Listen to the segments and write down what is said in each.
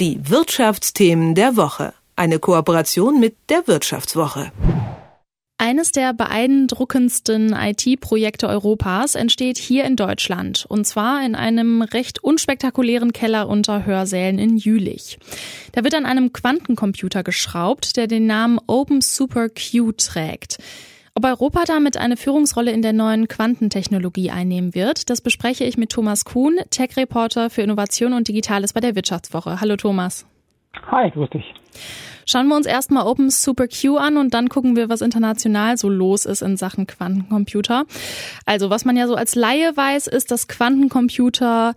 Die Wirtschaftsthemen der Woche. Eine Kooperation mit der Wirtschaftswoche. Eines der beeindruckendsten IT-Projekte Europas entsteht hier in Deutschland. Und zwar in einem recht unspektakulären Keller unter Hörsälen in Jülich. Da wird an einem Quantencomputer geschraubt, der den Namen Open Super Q trägt. Ob Europa damit eine Führungsrolle in der neuen Quantentechnologie einnehmen wird, das bespreche ich mit Thomas Kuhn, Tech-Reporter für Innovation und Digitales bei der Wirtschaftswoche. Hallo Thomas. Hi, grüß dich. Schauen wir uns erstmal Open Super Q an und dann gucken wir, was international so los ist in Sachen Quantencomputer. Also, was man ja so als Laie weiß, ist, dass Quantencomputer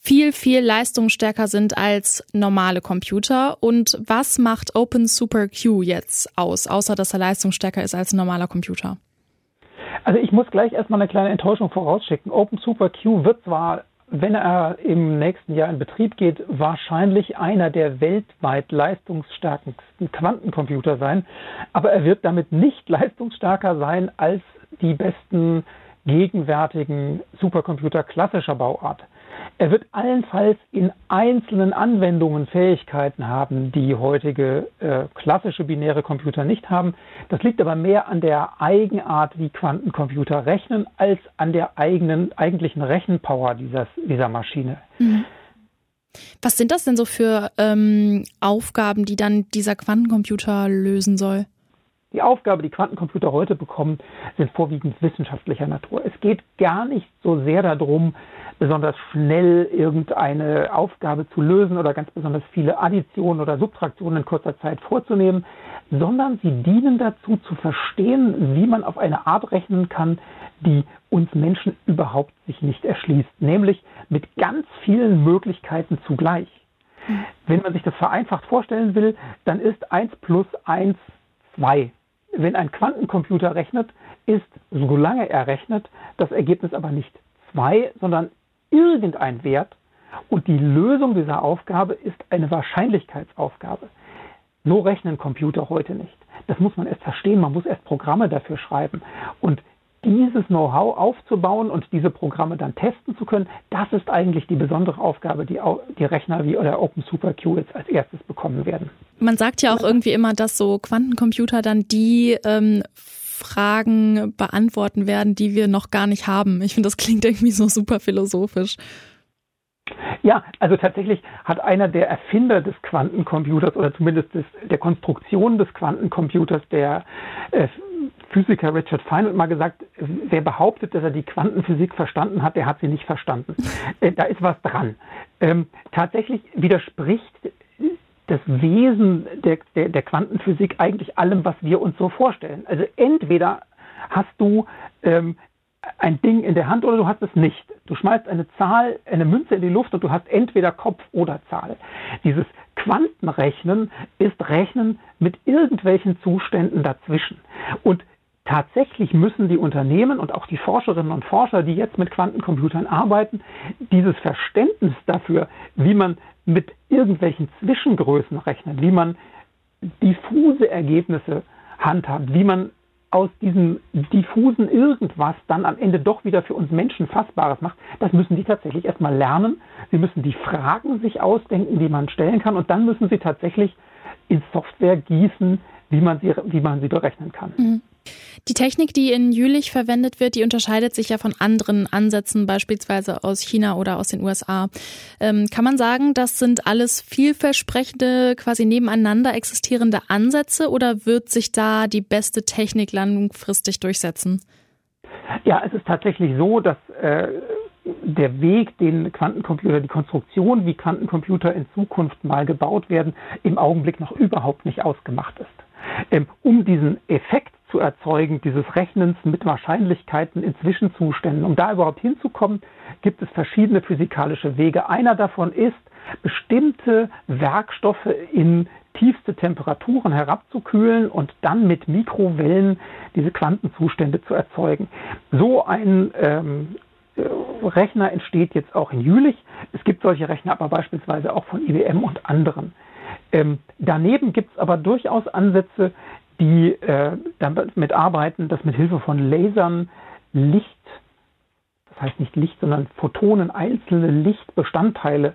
viel, viel leistungsstärker sind als normale Computer. Und was macht Open Super Q jetzt aus, außer dass er leistungsstärker ist als ein normaler Computer? Also ich muss gleich erstmal eine kleine Enttäuschung vorausschicken. Open Super Q wird zwar, wenn er im nächsten Jahr in Betrieb geht, wahrscheinlich einer der weltweit leistungsstärksten Quantencomputer sein, aber er wird damit nicht leistungsstärker sein als die besten gegenwärtigen Supercomputer klassischer Bauart. Er wird allenfalls in einzelnen Anwendungen Fähigkeiten haben, die heutige äh, klassische binäre Computer nicht haben. Das liegt aber mehr an der Eigenart, wie Quantencomputer rechnen, als an der eigenen, eigentlichen Rechenpower dieses, dieser Maschine. Mhm. Was sind das denn so für ähm, Aufgaben, die dann dieser Quantencomputer lösen soll? Die Aufgabe, die Quantencomputer heute bekommen, sind vorwiegend wissenschaftlicher Natur. Es geht gar nicht so sehr darum, besonders schnell irgendeine Aufgabe zu lösen oder ganz besonders viele Additionen oder Subtraktionen in kurzer Zeit vorzunehmen, sondern sie dienen dazu zu verstehen, wie man auf eine Art rechnen kann, die uns Menschen überhaupt sich nicht erschließt, nämlich mit ganz vielen Möglichkeiten zugleich. Wenn man sich das vereinfacht vorstellen will, dann ist 1 plus 1 2. Wenn ein Quantencomputer rechnet, ist, solange er rechnet, das Ergebnis aber nicht 2, sondern irgendein Wert und die Lösung dieser Aufgabe ist eine Wahrscheinlichkeitsaufgabe. So rechnen Computer heute nicht. Das muss man erst verstehen, man muss erst Programme dafür schreiben. Und dieses Know-how aufzubauen und diese Programme dann testen zu können, das ist eigentlich die besondere Aufgabe, die die Rechner wie oder Open Super Q jetzt als erstes bekommen werden. Man sagt ja auch irgendwie immer, dass so Quantencomputer dann die ähm, Fragen beantworten werden, die wir noch gar nicht haben. Ich finde, das klingt irgendwie so super philosophisch. Ja, also tatsächlich hat einer der Erfinder des Quantencomputers oder zumindest des, der Konstruktion des Quantencomputers, der äh, Physiker Richard Feynman mal gesagt, wer behauptet, dass er die Quantenphysik verstanden hat, der hat sie nicht verstanden. Äh, da ist was dran. Ähm, tatsächlich widerspricht das Wesen der, der, der Quantenphysik eigentlich allem, was wir uns so vorstellen. Also entweder hast du ähm, ein Ding in der Hand oder du hast es nicht. Du schmeißt eine Zahl, eine Münze in die Luft und du hast entweder Kopf oder Zahl. Dieses Quantenrechnen ist Rechnen mit irgendwelchen Zuständen dazwischen. Und tatsächlich müssen die Unternehmen und auch die Forscherinnen und Forscher, die jetzt mit Quantencomputern arbeiten, dieses Verständnis dafür, wie man mit irgendwelchen Zwischengrößen rechnet, wie man diffuse Ergebnisse handhabt, wie man aus diesem diffusen irgendwas dann am Ende doch wieder für uns Menschen Fassbares macht, das müssen die tatsächlich erstmal lernen. Sie müssen die Fragen sich ausdenken, die man stellen kann und dann müssen sie tatsächlich in Software gießen, wie man sie, wie man sie berechnen kann. Mhm. Die Technik, die in Jülich verwendet wird, die unterscheidet sich ja von anderen Ansätzen, beispielsweise aus China oder aus den USA. Ähm, kann man sagen, das sind alles vielversprechende, quasi nebeneinander existierende Ansätze oder wird sich da die beste Technik langfristig durchsetzen? Ja, es ist tatsächlich so, dass äh, der Weg, den Quantencomputer, die Konstruktion, wie Quantencomputer in Zukunft mal gebaut werden, im Augenblick noch überhaupt nicht ausgemacht ist. Ähm, um diesen Effekt zu erzeugen, dieses Rechnens mit Wahrscheinlichkeiten in Zwischenzuständen. Um da überhaupt hinzukommen, gibt es verschiedene physikalische Wege. Einer davon ist, bestimmte Werkstoffe in tiefste Temperaturen herabzukühlen und dann mit Mikrowellen diese Quantenzustände zu erzeugen. So ein ähm, Rechner entsteht jetzt auch in Jülich. Es gibt solche Rechner aber beispielsweise auch von IBM und anderen. Ähm, daneben gibt es aber durchaus Ansätze, die äh, damit arbeiten, dass mit Hilfe von Lasern Licht, das heißt nicht Licht, sondern Photonen, einzelne Lichtbestandteile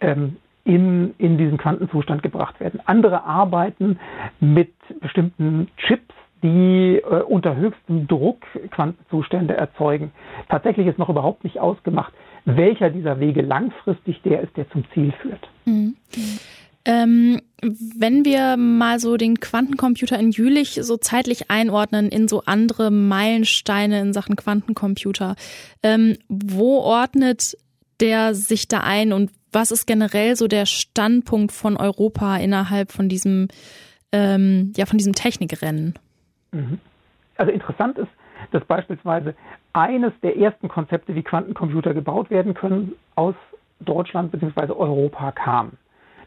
ähm, in, in diesen Quantenzustand gebracht werden. Andere arbeiten mit bestimmten Chips, die äh, unter höchstem Druck Quantenzustände erzeugen. Tatsächlich ist noch überhaupt nicht ausgemacht, welcher dieser Wege langfristig der ist, der zum Ziel führt. Mhm. Ähm, wenn wir mal so den Quantencomputer in Jülich so zeitlich einordnen in so andere Meilensteine in Sachen Quantencomputer, ähm, wo ordnet der sich da ein und was ist generell so der Standpunkt von Europa innerhalb von diesem, ähm, ja, von diesem Technikrennen? Mhm. Also interessant ist, dass beispielsweise eines der ersten Konzepte, wie Quantencomputer gebaut werden können, aus Deutschland bzw. Europa kam.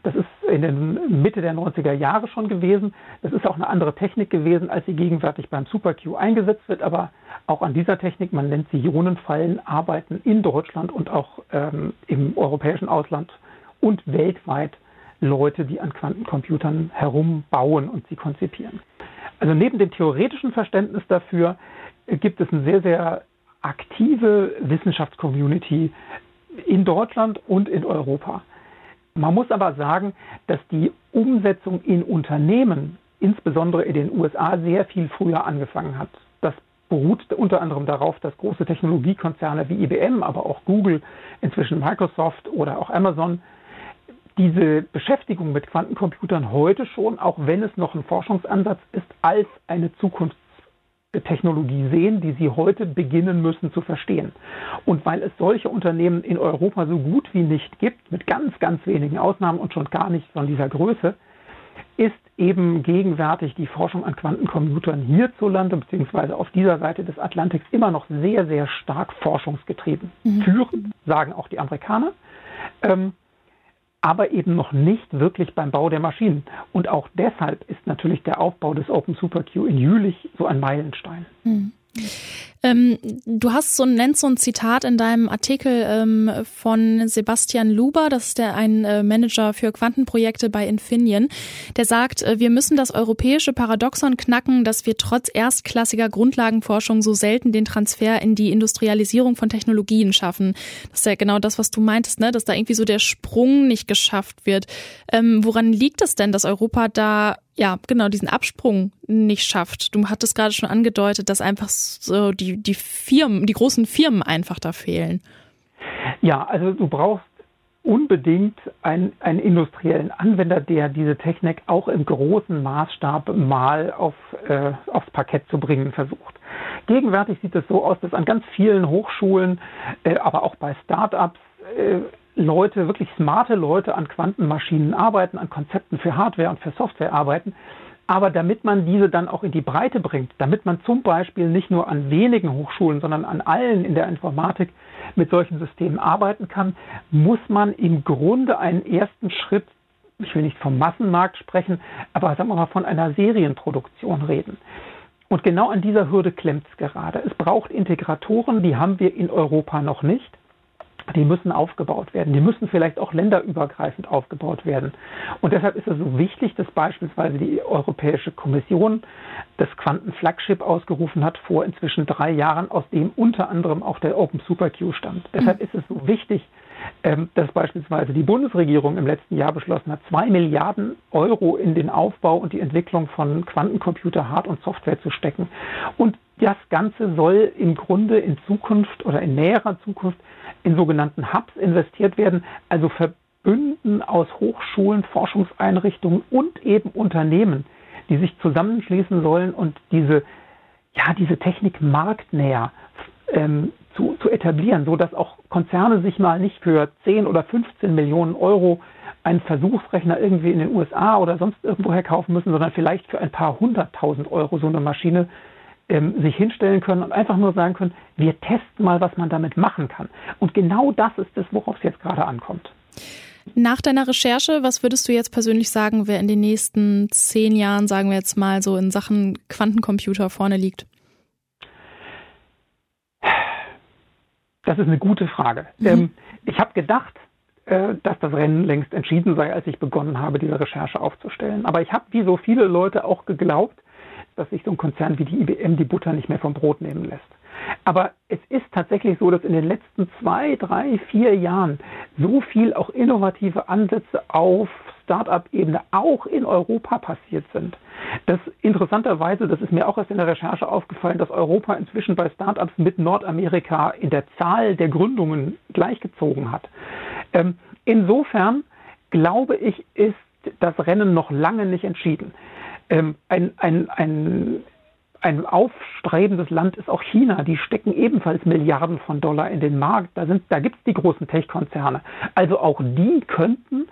Das ist in den Mitte der 90er Jahre schon gewesen. Das ist auch eine andere Technik gewesen, als sie gegenwärtig beim SuperQ eingesetzt wird. Aber auch an dieser Technik, man nennt sie Ionenfallen, arbeiten in Deutschland und auch ähm, im europäischen Ausland und weltweit Leute, die an Quantencomputern herumbauen und sie konzipieren. Also neben dem theoretischen Verständnis dafür gibt es eine sehr, sehr aktive Wissenschaftscommunity in Deutschland und in Europa. Man muss aber sagen, dass die Umsetzung in Unternehmen, insbesondere in den USA, sehr viel früher angefangen hat. Das beruht unter anderem darauf, dass große Technologiekonzerne wie IBM, aber auch Google, inzwischen Microsoft oder auch Amazon diese Beschäftigung mit Quantencomputern heute schon, auch wenn es noch ein Forschungsansatz ist, als eine Zukunfts Technologie sehen, die sie heute beginnen müssen zu verstehen. Und weil es solche Unternehmen in Europa so gut wie nicht gibt, mit ganz, ganz wenigen Ausnahmen und schon gar nicht von dieser Größe, ist eben gegenwärtig die Forschung an Quantencomputern hierzulande beziehungsweise auf dieser Seite des Atlantiks immer noch sehr, sehr stark forschungsgetrieben. Mhm. Führen, sagen auch die Amerikaner. Ähm, aber eben noch nicht wirklich beim Bau der Maschinen. Und auch deshalb ist natürlich der Aufbau des Open Super Q in Jülich so ein Meilenstein. Hm. Ähm, du hast so nennst so ein Zitat in deinem Artikel ähm, von Sebastian Luber, das ist der ein äh, Manager für Quantenprojekte bei Infineon, der sagt, äh, wir müssen das europäische Paradoxon knacken, dass wir trotz erstklassiger Grundlagenforschung so selten den Transfer in die Industrialisierung von Technologien schaffen. Das ist ja genau das, was du meintest, ne? dass da irgendwie so der Sprung nicht geschafft wird. Ähm, woran liegt es denn, dass Europa da ja, genau, diesen Absprung nicht schafft. Du hattest gerade schon angedeutet, dass einfach so die, die Firmen, die großen Firmen einfach da fehlen. Ja, also du brauchst unbedingt einen, einen industriellen Anwender, der diese Technik auch im großen Maßstab mal auf, äh, aufs Parkett zu bringen versucht. Gegenwärtig sieht es so aus, dass an ganz vielen Hochschulen, äh, aber auch bei Start-ups, äh, Leute, wirklich smarte Leute an Quantenmaschinen arbeiten, an Konzepten für Hardware und für Software arbeiten. Aber damit man diese dann auch in die Breite bringt, damit man zum Beispiel nicht nur an wenigen Hochschulen, sondern an allen in der Informatik mit solchen Systemen arbeiten kann, muss man im Grunde einen ersten Schritt, ich will nicht vom Massenmarkt sprechen, aber sagen wir mal von einer Serienproduktion reden. Und genau an dieser Hürde klemmt es gerade. Es braucht Integratoren, die haben wir in Europa noch nicht die müssen aufgebaut werden. Die müssen vielleicht auch länderübergreifend aufgebaut werden. Und deshalb ist es so wichtig, dass beispielsweise die Europäische Kommission das Quantenflagship ausgerufen hat vor inzwischen drei Jahren, aus dem unter anderem auch der Open Super Q stammt. Deshalb ist es so wichtig, ähm, dass beispielsweise die Bundesregierung im letzten Jahr beschlossen hat, zwei Milliarden Euro in den Aufbau und die Entwicklung von Quantencomputer, Hard- und Software zu stecken. Und das Ganze soll im Grunde in Zukunft oder in näherer Zukunft in sogenannten Hubs investiert werden, also Verbünden aus Hochschulen, Forschungseinrichtungen und eben Unternehmen, die sich zusammenschließen sollen und diese, ja, diese Technik marktnäher ähm, zu, zu etablieren, so dass auch Konzerne sich mal nicht für 10 oder 15 Millionen Euro einen Versuchsrechner irgendwie in den USA oder sonst irgendwoher kaufen müssen, sondern vielleicht für ein paar hunderttausend Euro so eine Maschine ähm, sich hinstellen können und einfach nur sagen können, wir testen mal, was man damit machen kann. Und genau das ist es, worauf es jetzt gerade ankommt. Nach deiner Recherche, was würdest du jetzt persönlich sagen, wer in den nächsten zehn Jahren, sagen wir jetzt mal, so in Sachen Quantencomputer vorne liegt? Das ist eine gute Frage. Mhm. Ähm, ich habe gedacht, äh, dass das Rennen längst entschieden sei, als ich begonnen habe, diese Recherche aufzustellen. Aber ich habe, wie so viele Leute, auch geglaubt, dass sich so ein Konzern wie die IBM die Butter nicht mehr vom Brot nehmen lässt. Aber es ist tatsächlich so, dass in den letzten zwei, drei, vier Jahren so viel auch innovative Ansätze auf Start-up-Ebene auch in Europa passiert sind. Das interessanterweise, das ist mir auch erst in der Recherche aufgefallen, dass Europa inzwischen bei Start-ups mit Nordamerika in der Zahl der Gründungen gleichgezogen hat. Ähm, insofern glaube ich, ist das Rennen noch lange nicht entschieden. Ähm, ein, ein, ein ein aufstrebendes Land ist auch China. Die stecken ebenfalls Milliarden von Dollar in den Markt. Da, da gibt es die großen Tech-Konzerne. Also auch die könnten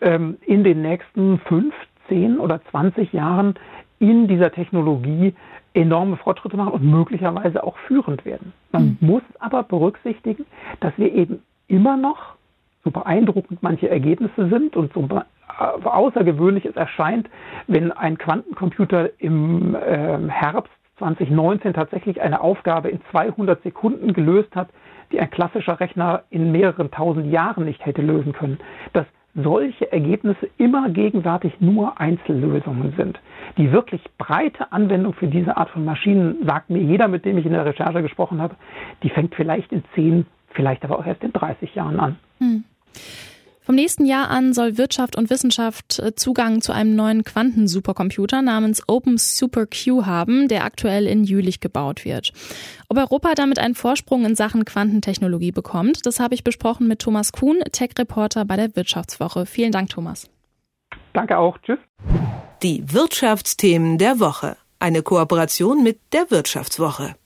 ähm, in den nächsten fünf, zehn oder zwanzig Jahren in dieser Technologie enorme Fortschritte machen und möglicherweise auch führend werden. Man mhm. muss aber berücksichtigen, dass wir eben immer noch, so beeindruckend manche Ergebnisse sind und so außergewöhnlich es erscheint, wenn ein Quantencomputer im äh, Herbst 2019 tatsächlich eine Aufgabe in 200 Sekunden gelöst hat, die ein klassischer Rechner in mehreren tausend Jahren nicht hätte lösen können. Dass solche Ergebnisse immer gegenwärtig nur Einzellösungen sind. Die wirklich breite Anwendung für diese Art von Maschinen, sagt mir jeder, mit dem ich in der Recherche gesprochen habe, die fängt vielleicht in 10, vielleicht aber auch erst in 30 Jahren an. Hm. Vom nächsten Jahr an soll Wirtschaft und Wissenschaft äh, Zugang zu einem neuen Quantensupercomputer namens Open Super Q haben, der aktuell in Jülich gebaut wird. Ob Europa damit einen Vorsprung in Sachen Quantentechnologie bekommt, das habe ich besprochen mit Thomas Kuhn, Tech-Reporter bei der Wirtschaftswoche. Vielen Dank, Thomas. Danke auch. Tschüss. Die Wirtschaftsthemen der Woche. Eine Kooperation mit der Wirtschaftswoche.